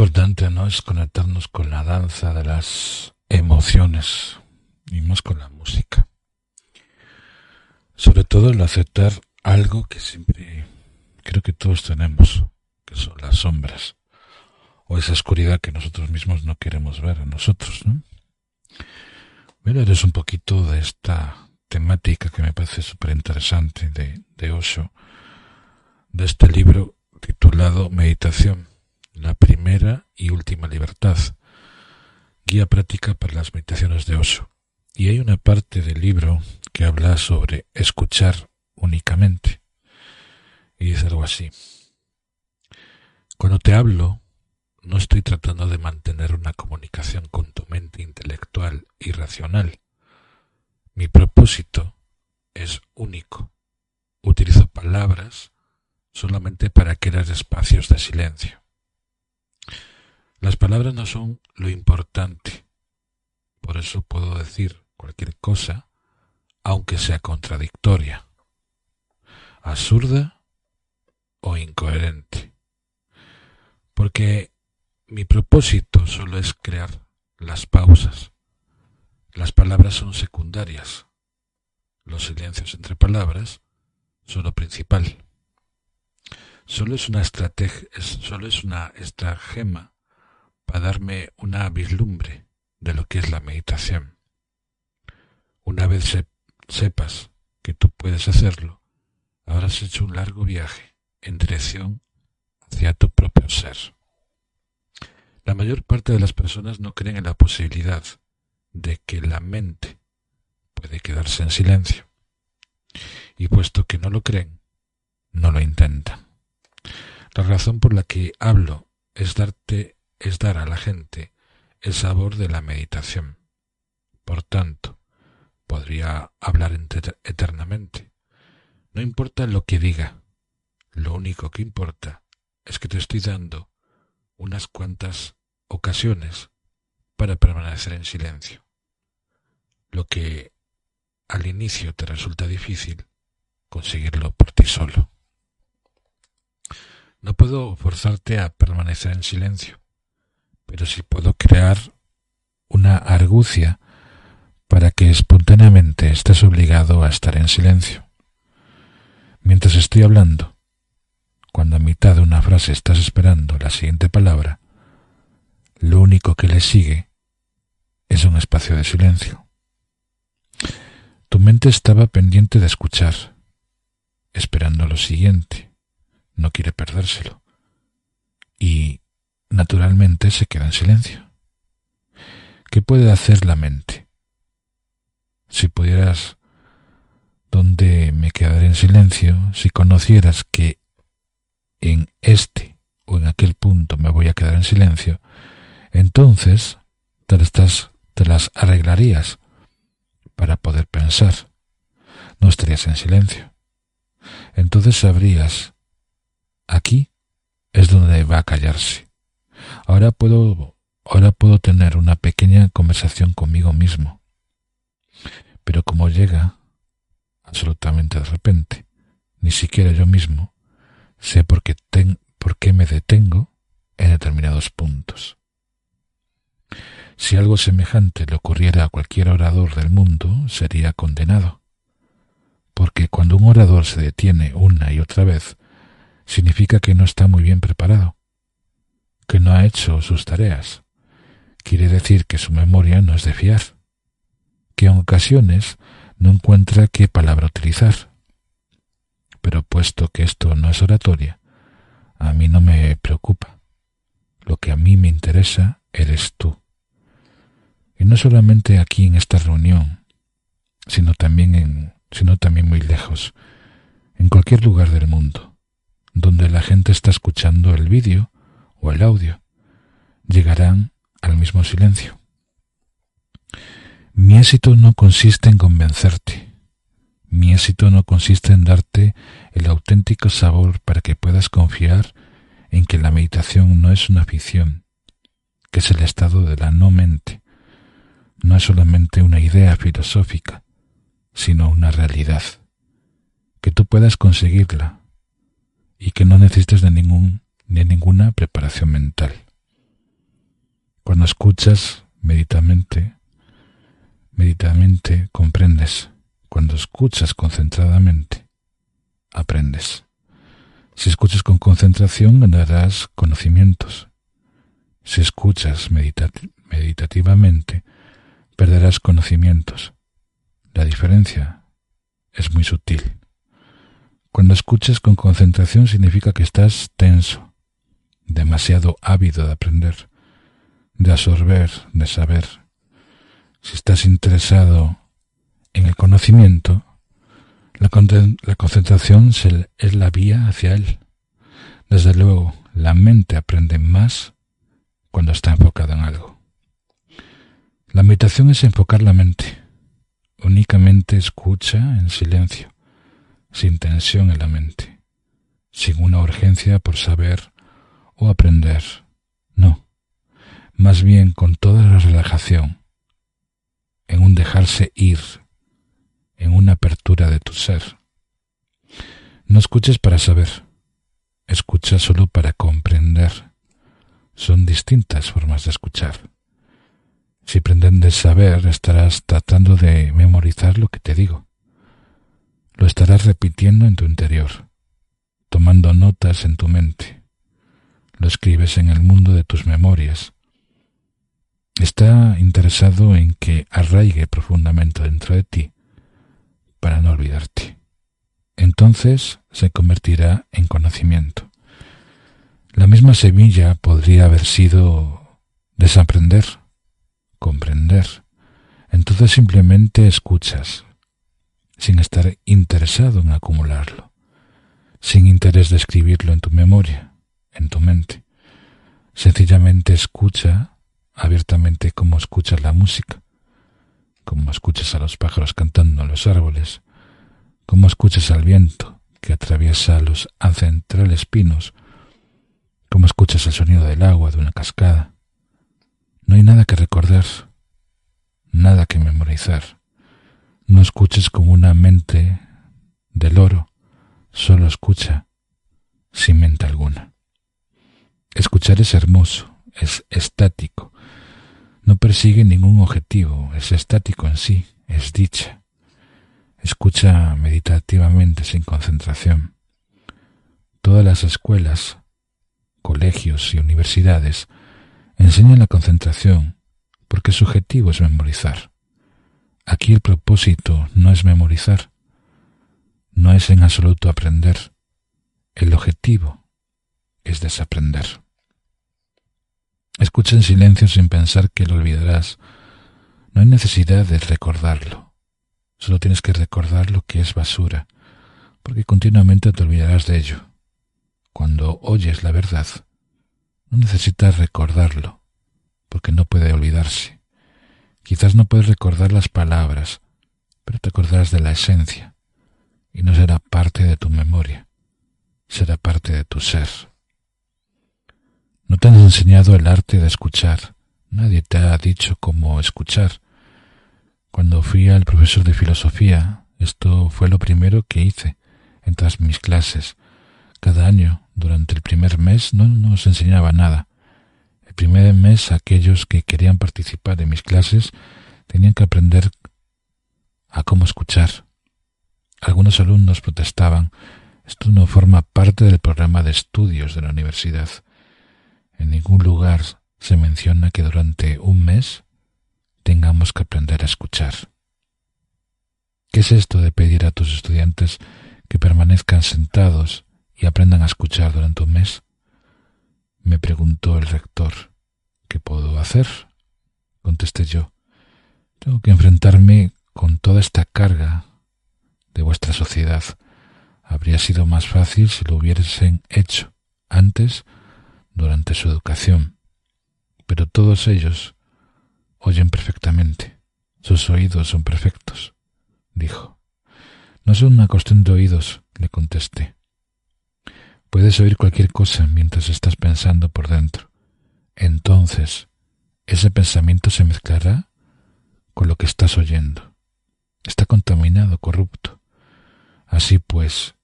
importante, ¿no? Es conectarnos con la danza de las emociones y más con la música. Sobre todo el aceptar algo que siempre creo que todos tenemos, que son las sombras o esa oscuridad que nosotros mismos no queremos ver en nosotros, ¿no? eres un poquito de esta temática que me parece súper interesante de, de Osho, de este libro titulado Meditación, la primera y última libertad, guía práctica para las meditaciones de Osho. Y hay una parte del libro que habla sobre escuchar únicamente. Y es algo así. Cuando te hablo, no estoy tratando de mantener una comunicación con tu mente intelectual y racional. Mi propósito es único. Utilizo palabras solamente para crear espacios de silencio. Las palabras no son lo importante. Por eso puedo decir cualquier cosa, aunque sea contradictoria, absurda o incoherente. Porque mi propósito solo es crear las pausas. Las palabras son secundarias. Los silencios entre palabras son lo principal. Solo es una estrategia, solo es una estratagema para darme una vislumbre de lo que es la meditación. Una vez sepas que tú puedes hacerlo, habrás hecho un largo viaje en dirección hacia tu propio ser. La mayor parte de las personas no creen en la posibilidad de que la mente puede quedarse en silencio. Y puesto que no lo creen, no lo intentan. La razón por la que hablo es darte es dar a la gente el sabor de la meditación. Por tanto, podría hablar eternamente. No importa lo que diga, lo único que importa es que te estoy dando unas cuantas ocasiones para permanecer en silencio. Lo que al inicio te resulta difícil, conseguirlo por ti solo. No puedo forzarte a permanecer en silencio, pero sí puedo crear una argucia para que espontáneamente estés obligado a estar en silencio. Mientras estoy hablando, cuando a mitad de una frase estás esperando la siguiente palabra, lo único que le sigue es un espacio de silencio. Tu mente estaba pendiente de escuchar, esperando lo siguiente, no quiere perdérselo, y naturalmente se queda en silencio. ¿Qué puede hacer la mente? Si pudieras donde me quedaré en silencio, si conocieras que en este o en aquel punto me voy a quedar en silencio, entonces te las, te las arreglarías para poder pensar. No estarías en silencio. Entonces sabrías, aquí es donde va a callarse. Ahora puedo, ahora puedo tener una pequeña conversación conmigo mismo. Pero como llega absolutamente de repente, ni siquiera yo mismo sé por qué, por qué me detengo en determinados puntos. Si algo semejante le ocurriera a cualquier orador del mundo, sería condenado. Porque cuando un orador se detiene una y otra vez, significa que no está muy bien preparado, que no ha hecho sus tareas. Quiere decir que su memoria no es de fiar, que en ocasiones no encuentra qué palabra utilizar. Pero puesto que esto no es oratoria, a mí no me preocupa. Lo que a mí me interesa eres tú. Y no solamente aquí en esta reunión, sino también en, sino también muy lejos, en cualquier lugar del mundo, donde la gente está escuchando el vídeo o el audio, llegarán al mismo silencio. Mi éxito no consiste en convencerte. Mi éxito no consiste en darte el auténtico sabor para que puedas confiar en que la meditación no es una ficción, que es el estado de la no mente, no es solamente una idea filosófica, sino una realidad, que tú puedas conseguirla y que no necesites de ningún de ninguna preparación mental. Cuando escuchas meditamente, meditamente comprendes. Cuando escuchas concentradamente, aprendes. Si escuchas con concentración, ganarás conocimientos. Si escuchas meditativamente, perderás conocimientos. La diferencia es muy sutil. Cuando escuchas con concentración significa que estás tenso, demasiado ávido de aprender, de absorber, de saber. Si estás interesado en el conocimiento, la, concentración es la vía hacia él. Desde luego, la mente aprende más cuando está enfocada en algo. La meditación es enfocar la mente. Únicamente escucha en silencio, sin tensión en la mente, sin una urgencia por saber o aprender. No, más bien con toda la relajación, en un dejarse ir en una apertura de tu ser. No escuches para saber, escucha solo para comprender. Son distintas formas de escuchar. Si pretendes saber, estarás tratando de memorizar lo que te digo. Lo estarás repitiendo en tu interior, tomando notas en tu mente. Lo escribes en el mundo de tus memorias. Está interesado en que arraigue profundamente dentro de ti para no olvidarte. Entonces se convertirá en conocimiento. La misma semilla podría haber sido desaprender, comprender. Entonces simplemente escuchas, sin estar interesado en acumularlo, sin interés de escribirlo en tu memoria, en tu mente. Sencillamente escucha abiertamente como escuchas la música como escuchas a los pájaros cantando en los árboles, como escuchas al viento que atraviesa los ancestrales pinos, como escuchas el sonido del agua de una cascada. No hay nada que recordar, nada que memorizar. No escuches como una mente del oro, solo escucha sin mente alguna. Escuchar es hermoso, es estático, no persigue ningún objetivo, es estático en sí, es dicha. Escucha meditativamente sin concentración. Todas las escuelas, colegios y universidades enseñan la concentración porque su objetivo es memorizar. Aquí el propósito no es memorizar, no es en absoluto aprender. El objetivo es desaprender. Escucha en silencio sin pensar que lo olvidarás. No hay necesidad de recordarlo. Solo tienes que recordar lo que es basura, porque continuamente te olvidarás de ello. Cuando oyes la verdad, no necesitas recordarlo, porque no puede olvidarse. Quizás no puedes recordar las palabras, pero te acordarás de la esencia, y no será parte de tu memoria, será parte de tu ser. No te han enseñado el arte de escuchar. Nadie te ha dicho cómo escuchar. Cuando fui al profesor de filosofía, esto fue lo primero que hice en todas mis clases. Cada año, durante el primer mes, no nos enseñaba nada. El primer mes aquellos que querían participar en mis clases tenían que aprender a cómo escuchar. Algunos alumnos protestaban. Esto no forma parte del programa de estudios de la universidad. En ningún lugar se menciona que durante un mes tengamos que aprender a escuchar. ¿Qué es esto de pedir a tus estudiantes que permanezcan sentados y aprendan a escuchar durante un mes? Me preguntó el rector. ¿Qué puedo hacer? Contesté yo. Tengo que enfrentarme con toda esta carga de vuestra sociedad. Habría sido más fácil si lo hubiesen hecho antes durante su educación, pero todos ellos oyen perfectamente. Sus oídos son perfectos, dijo. No son una cuestión de oídos, le contesté. Puedes oír cualquier cosa mientras estás pensando por dentro. Entonces, ese pensamiento se mezclará con lo que estás oyendo. Está contaminado, corrupto. Así pues,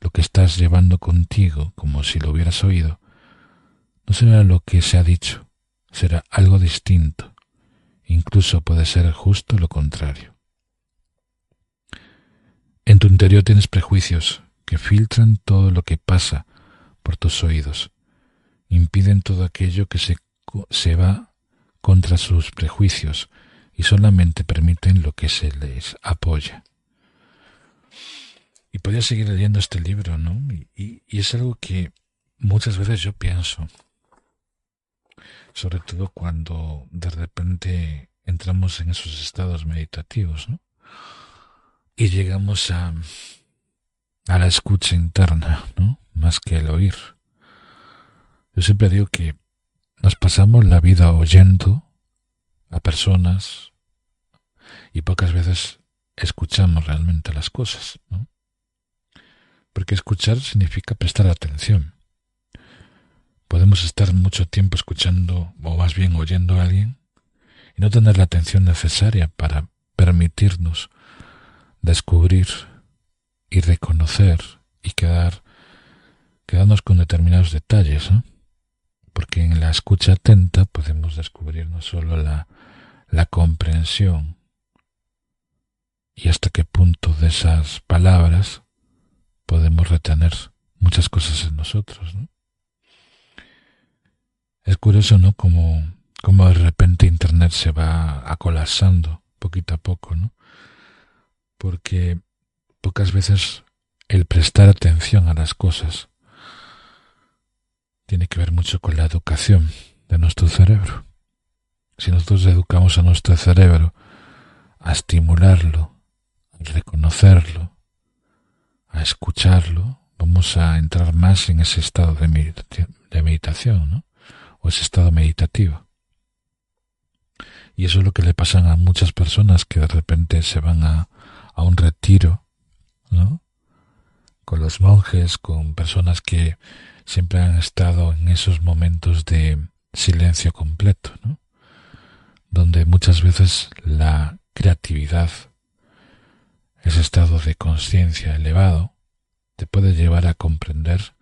lo que estás llevando contigo, como si lo hubieras oído, no será lo que se ha dicho, será algo distinto. Incluso puede ser justo lo contrario. En tu interior tienes prejuicios que filtran todo lo que pasa por tus oídos, impiden todo aquello que se, se va contra sus prejuicios y solamente permiten lo que se les apoya. Y podría seguir leyendo este libro, ¿no? Y, y, es algo que muchas veces yo pienso, sobre todo cuando de repente entramos en esos estados meditativos, ¿no? Y llegamos a, a la escucha interna, ¿no? Más que el oír. Yo siempre digo que nos pasamos la vida oyendo a personas y pocas veces escuchamos realmente las cosas, ¿no? Porque escuchar significa prestar atención. Podemos estar mucho tiempo escuchando, o más bien oyendo a alguien, y no tener la atención necesaria para permitirnos descubrir y reconocer y quedar, quedarnos con determinados detalles, porque en la escucha atenta podemos descubrir no solo la, la comprensión y hasta qué punto de esas palabras podemos retener muchas cosas en nosotros. ¿no? Curioso, ¿no? Como, como de repente Internet se va acolapsando poquito a poco, ¿no? Porque pocas veces el prestar atención a las cosas tiene que ver mucho con la educación de nuestro cerebro. Si nosotros educamos a nuestro cerebro a estimularlo, a reconocerlo, a escucharlo, vamos a entrar más en ese estado de meditación, ¿no? O ese estado meditativo. Y eso es lo que le pasa a muchas personas que de repente se van a, a un retiro, ¿no? Con los monjes, con personas que siempre han estado en esos momentos de silencio completo, ¿no? Donde muchas veces la creatividad ese estado de conciencia elevado te puede llevar a comprender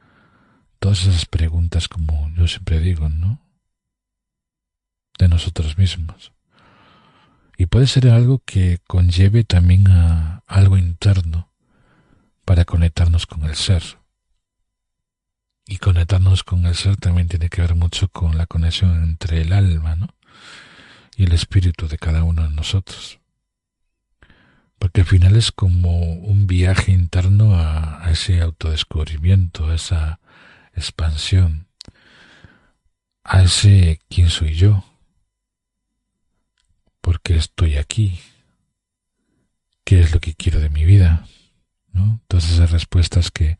todas esas preguntas como yo siempre digo, ¿no? De nosotros mismos. Y puede ser algo que conlleve también a algo interno para conectarnos con el ser. Y conectarnos con el ser también tiene que ver mucho con la conexión entre el alma, ¿no? Y el espíritu de cada uno de nosotros porque al final es como un viaje interno a, ese autodescubrimiento, a esa expansión, a ese quién soy yo, por qué estoy aquí, qué es lo que quiero de mi vida, ¿no? Todas esas respuestas que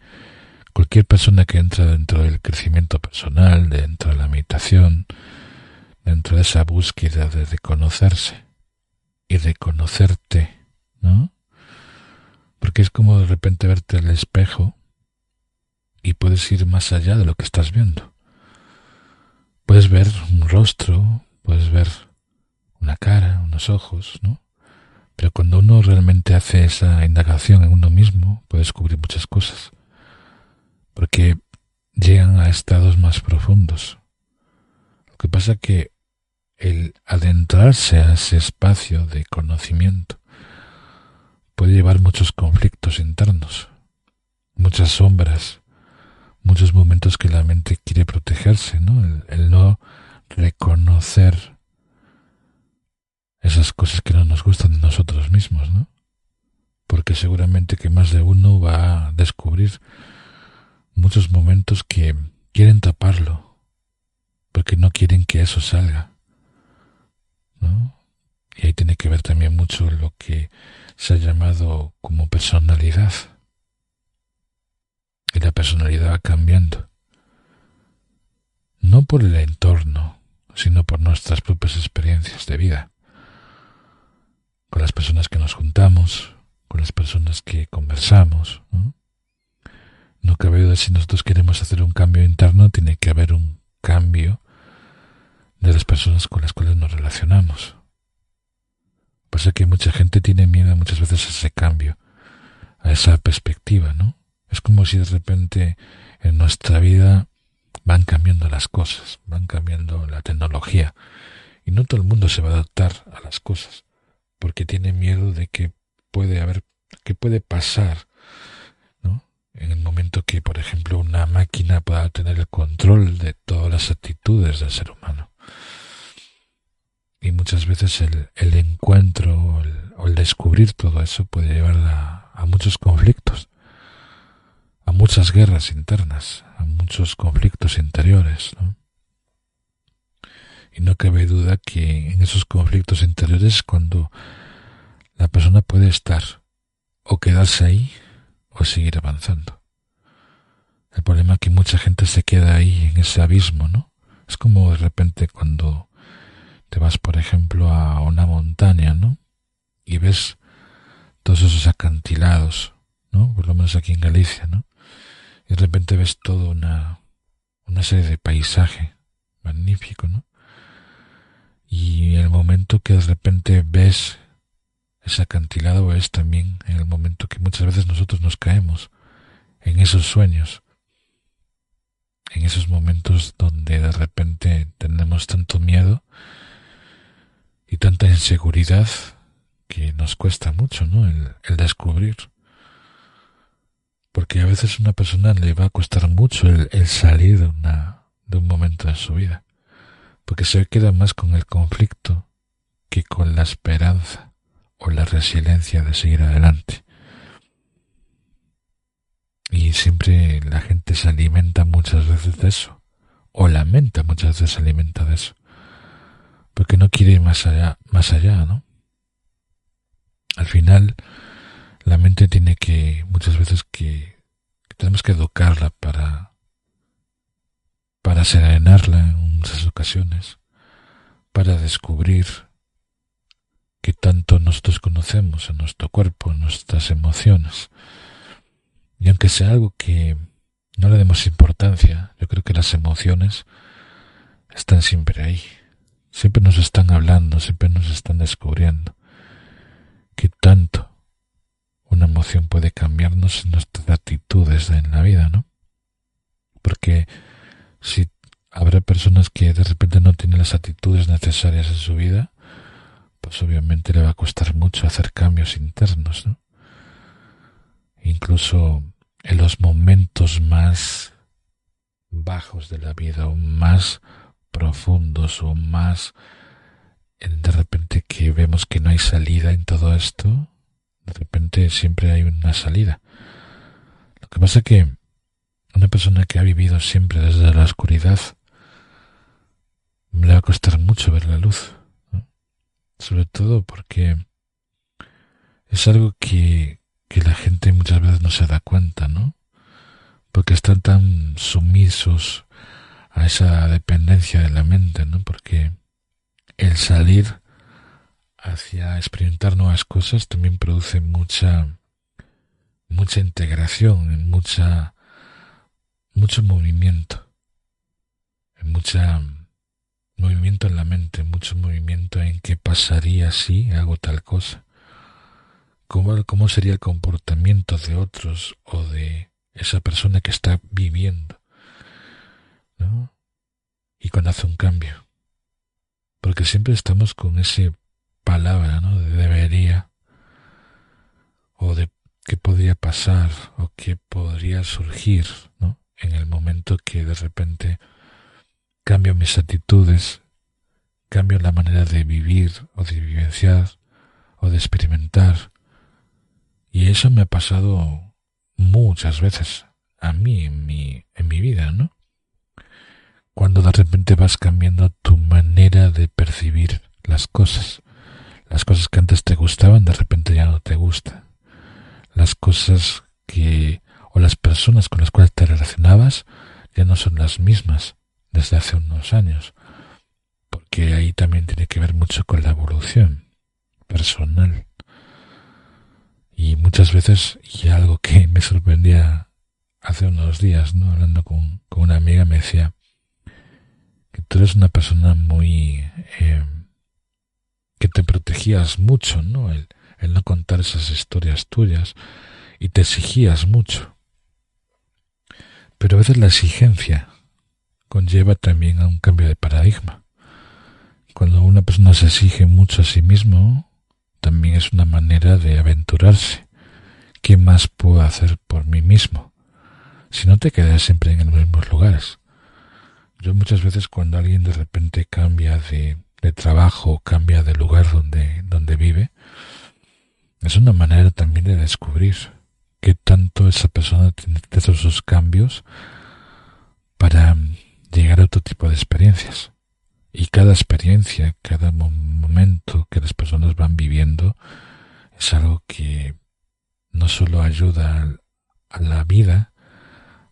cualquier persona que entra dentro del crecimiento personal, dentro de la meditación, dentro de esa búsqueda de reconocerse y reconocerte, ¿no? Porque es como de repente verte al espejo y puedes ir más allá de lo que estás viendo. Puedes ver un rostro, puedes ver una cara, unos ojos, ¿no? Pero cuando uno realmente hace esa indagación en uno mismo, puede descubrir muchas cosas. Porque llegan a estados más profundos. Lo que pasa que el adentrarse a ese espacio de conocimiento puede llevar muchos conflictos internos, muchas sombras, muchos momentos que la mente quiere protegerse, ¿no? El, no reconocer esas cosas que no nos gustan de nosotros mismos, ¿no? Porque seguramente que más de uno va a descubrir muchos momentos que quieren taparlo, porque no quieren que eso salga, ¿no? Y ahí tiene que ver también mucho lo que se ha llamado como personalidad. Y la personalidad va cambiando. No por el entorno, sino por nuestras propias experiencias de vida. Con las personas que nos juntamos, con las personas que conversamos. No, cabe duda si nosotros queremos hacer un cambio interno, tiene que haber un cambio de las personas con las cuales nos relacionamos. Pasa que mucha gente tiene miedo muchas veces a ese cambio, a esa perspectiva, ¿no? Es como si de repente en nuestra vida van cambiando las cosas, van cambiando la tecnología y no todo el mundo se va a adaptar a las cosas porque tiene miedo de que puede haber, que puede pasar, ¿no? En el momento que, por ejemplo, una máquina pueda tener el control de todas las actitudes del ser humano. Y muchas veces el, encuentro o el, descubrir todo eso puede llevar a muchos conflictos, a muchas guerras internas, a muchos conflictos interiores, ¿no? Y no cabe duda que en esos conflictos interiores cuando la persona puede estar o quedarse ahí o seguir avanzando. El problema es que mucha gente se queda ahí en ese abismo, ¿no? Es como de repente cuando te vas, por ejemplo, a una montaña, ¿no? Y ves todos esos acantilados, ¿no? Por lo menos aquí en Galicia, ¿no? De repente ves toda una, una serie de paisaje magnífico, ¿no? Y el momento que de repente ves ese acantilado es también el momento que muchas veces nosotros nos caemos en esos sueños, en esos momentos donde de repente tenemos tanto miedo y tanta inseguridad que nos cuesta mucho, ¿no? El, el descubrir. Porque a veces a una persona le va a costar mucho el, salir de, una, de un momento de su vida porque se queda más con el conflicto que con la esperanza o la resiliencia de seguir adelante. Y siempre la gente se alimenta muchas veces de eso, o lamenta muchas veces se alimenta de eso, porque no quiere ir más allá, más allá, ¿no? Al final, la mente tiene que, muchas veces que, tenemos que educarla para, para serenarla en muchas ocasiones para descubrir que tanto nosotros conocemos en nuestro cuerpo, en nuestras emociones. Y aunque sea algo que no le demos importancia, yo creo que las emociones están siempre ahí. Siempre nos están hablando, siempre nos están descubriendo que tanto una emoción puede cambiarnos en nuestras actitudes en la vida, ¿no? Porque si habrá personas que de repente no tienen las actitudes necesarias en su vida, pues obviamente le va a costar mucho hacer cambios internos, ¿no? Incluso en los momentos más bajos de la vida o más profundos o más de repente que vemos que no hay salida en todo esto, de repente siempre hay una salida. Lo que pasa que una persona que ha vivido siempre desde la oscuridad le va a costar mucho ver la luz. Sobre todo porque es algo que, que la gente muchas veces no se da cuenta, ¿no? Porque están tan sumisos a esa dependencia de la mente, ¿no? Porque el salir hacia experimentar nuevas cosas también produce mucha mucha integración, mucha mucho movimiento, mucha movimiento en la mente, mucho movimiento en qué pasaría si hago tal cosa. ¿Cómo, ¿Cómo sería el comportamiento de otros o de esa persona que está viviendo? ¿no? Y cuando hace un cambio. Porque siempre estamos con ese palabra, ¿no? De debería o de qué podría pasar o qué podría surgir, ¿no? En el momento que de repente cambio mis actitudes, cambio la manera de vivir o de vivenciar o de experimentar. Y eso me ha pasado muchas veces a mí en mi, en mi vida, ¿no? Cuando de repente vas cambiando tu manera de percibir las cosas. Las cosas que antes te gustaban de repente ya no te gustan. Las cosas que o las personas con las cuales te relacionabas ya no son las mismas desde hace unos años, porque ahí también tiene que ver mucho con la evolución personal. Y muchas veces, y algo que me sorprendía hace unos días, ¿no? Hablando con, con una amiga, me decía que tú eres una persona muy... Eh, que te protegías mucho, ¿no? El, el no contar esas historias tuyas y te exigías mucho. Pero a veces la exigencia conlleva también a un cambio de paradigma. Cuando una persona se exige mucho a sí mismo, también es una manera de aventurarse. ¿Qué más puedo hacer por mí mismo? Si no te quedas siempre en los mismos lugares. Yo muchas veces cuando alguien de repente cambia de, de trabajo, cambia de lugar donde, donde vive, es una manera también de descubrir qué tanto esa persona tiene que esos cambios para llegar a otro tipo de experiencias. Y cada experiencia, cada momento que las personas van viviendo es algo que no solo ayuda a la vida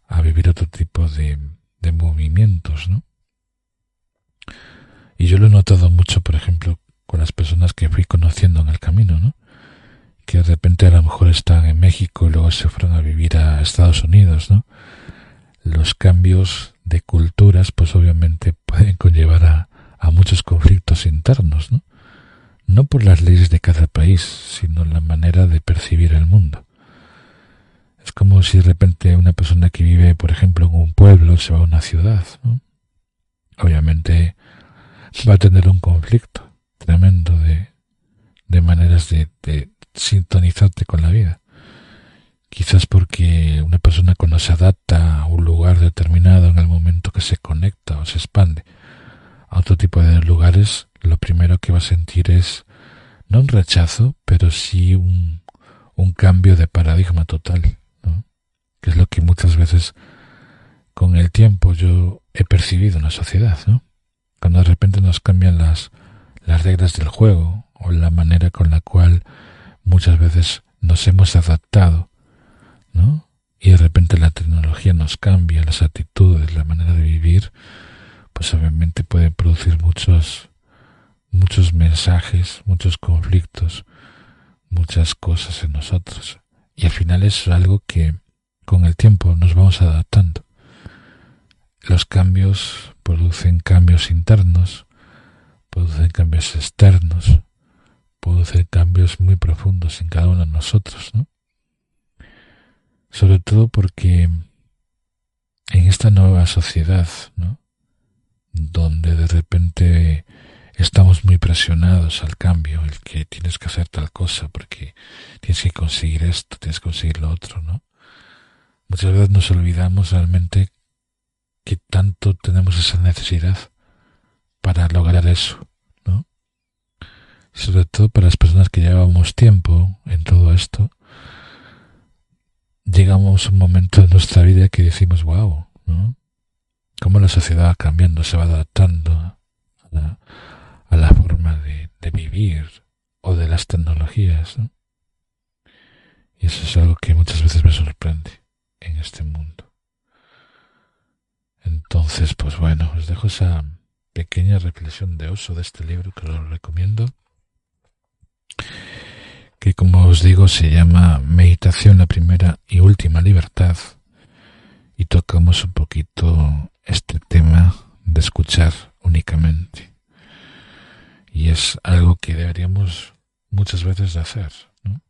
a vivir otro tipo de, de movimientos, ¿no? Y yo lo he notado mucho, por ejemplo, con las personas que fui conociendo en el camino, ¿no? que de repente a lo mejor están en México y luego se fueron a vivir a Estados Unidos, ¿no? Los cambios de culturas, pues obviamente pueden conllevar a, a muchos conflictos internos, ¿no? No por las leyes de cada país, sino la manera de percibir el mundo. Es como si de repente una persona que vive, por ejemplo, en un pueblo se va a una ciudad, ¿no? Obviamente va a tener un conflicto tremendo de, de maneras de, de, sintonizarte con la vida. Quizás porque una persona cuando se adapta a un lugar determinado en el momento que se conecta o se expande a otro tipo de lugares, lo primero que va a sentir es no un rechazo, pero sí un, un cambio de paradigma total, ¿no? que es lo que muchas veces con el tiempo yo he percibido en la sociedad, ¿no? Cuando de repente nos cambian las, las reglas del juego o la manera con la cual muchas veces nos hemos adaptado, ¿no? Y de repente la tecnología nos cambia, las actitudes, la manera de vivir, pues obviamente puede producir muchos, muchos mensajes, muchos conflictos, muchas cosas en nosotros. Y al final es algo que con el tiempo nos vamos adaptando. Los cambios producen cambios internos, producen cambios externos, hacer cambios muy profundos en cada uno de nosotros, ¿no? Sobre todo porque en esta nueva sociedad, ¿no? Donde de repente estamos muy presionados al cambio, el que tienes que hacer tal cosa porque tienes que conseguir esto, tienes que conseguir lo otro, ¿no? Muchas veces nos olvidamos realmente tanto tenemos esa necesidad para lograr eso sobre todo para las personas que llevamos tiempo en todo esto, llegamos a un momento de nuestra vida que decimos, wow, ¿no? Cómo la sociedad va cambiando, se va adaptando a la, a la forma de, vivir o de las tecnologías, ¿no? Y eso es algo que muchas veces me sorprende en este mundo. Entonces, pues bueno, os dejo esa pequeña reflexión de oso de este libro que os recomiendo que como os digo se llama Meditación la primera y última libertad y tocamos un poquito este tema de escuchar únicamente y es algo que deberíamos muchas veces hacer ¿no?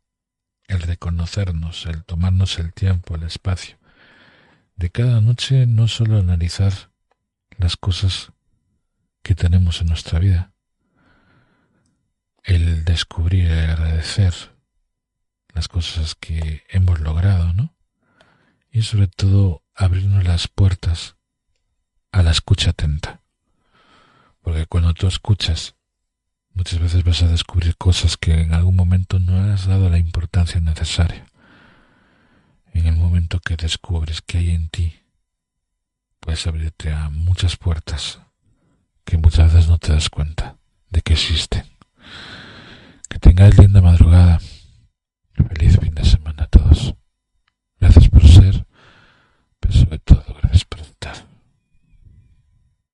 el reconocernos el tomarnos el tiempo el espacio de cada noche no solo analizar las cosas que tenemos en nuestra vida el descubrir, y agradecer las cosas que hemos logrado, ¿no? Y sobre todo abrirnos las puertas a la escucha atenta. Porque cuando tú escuchas, muchas veces vas a descubrir cosas que en algún momento no has dado la importancia necesaria. En el momento que descubres que hay en ti, puedes abrirte a muchas puertas que muchas veces no te das cuenta de que existen. Que tengáis linda madrugada. Feliz fin de semana a todos. Gracias por ser, pero sobre todo gracias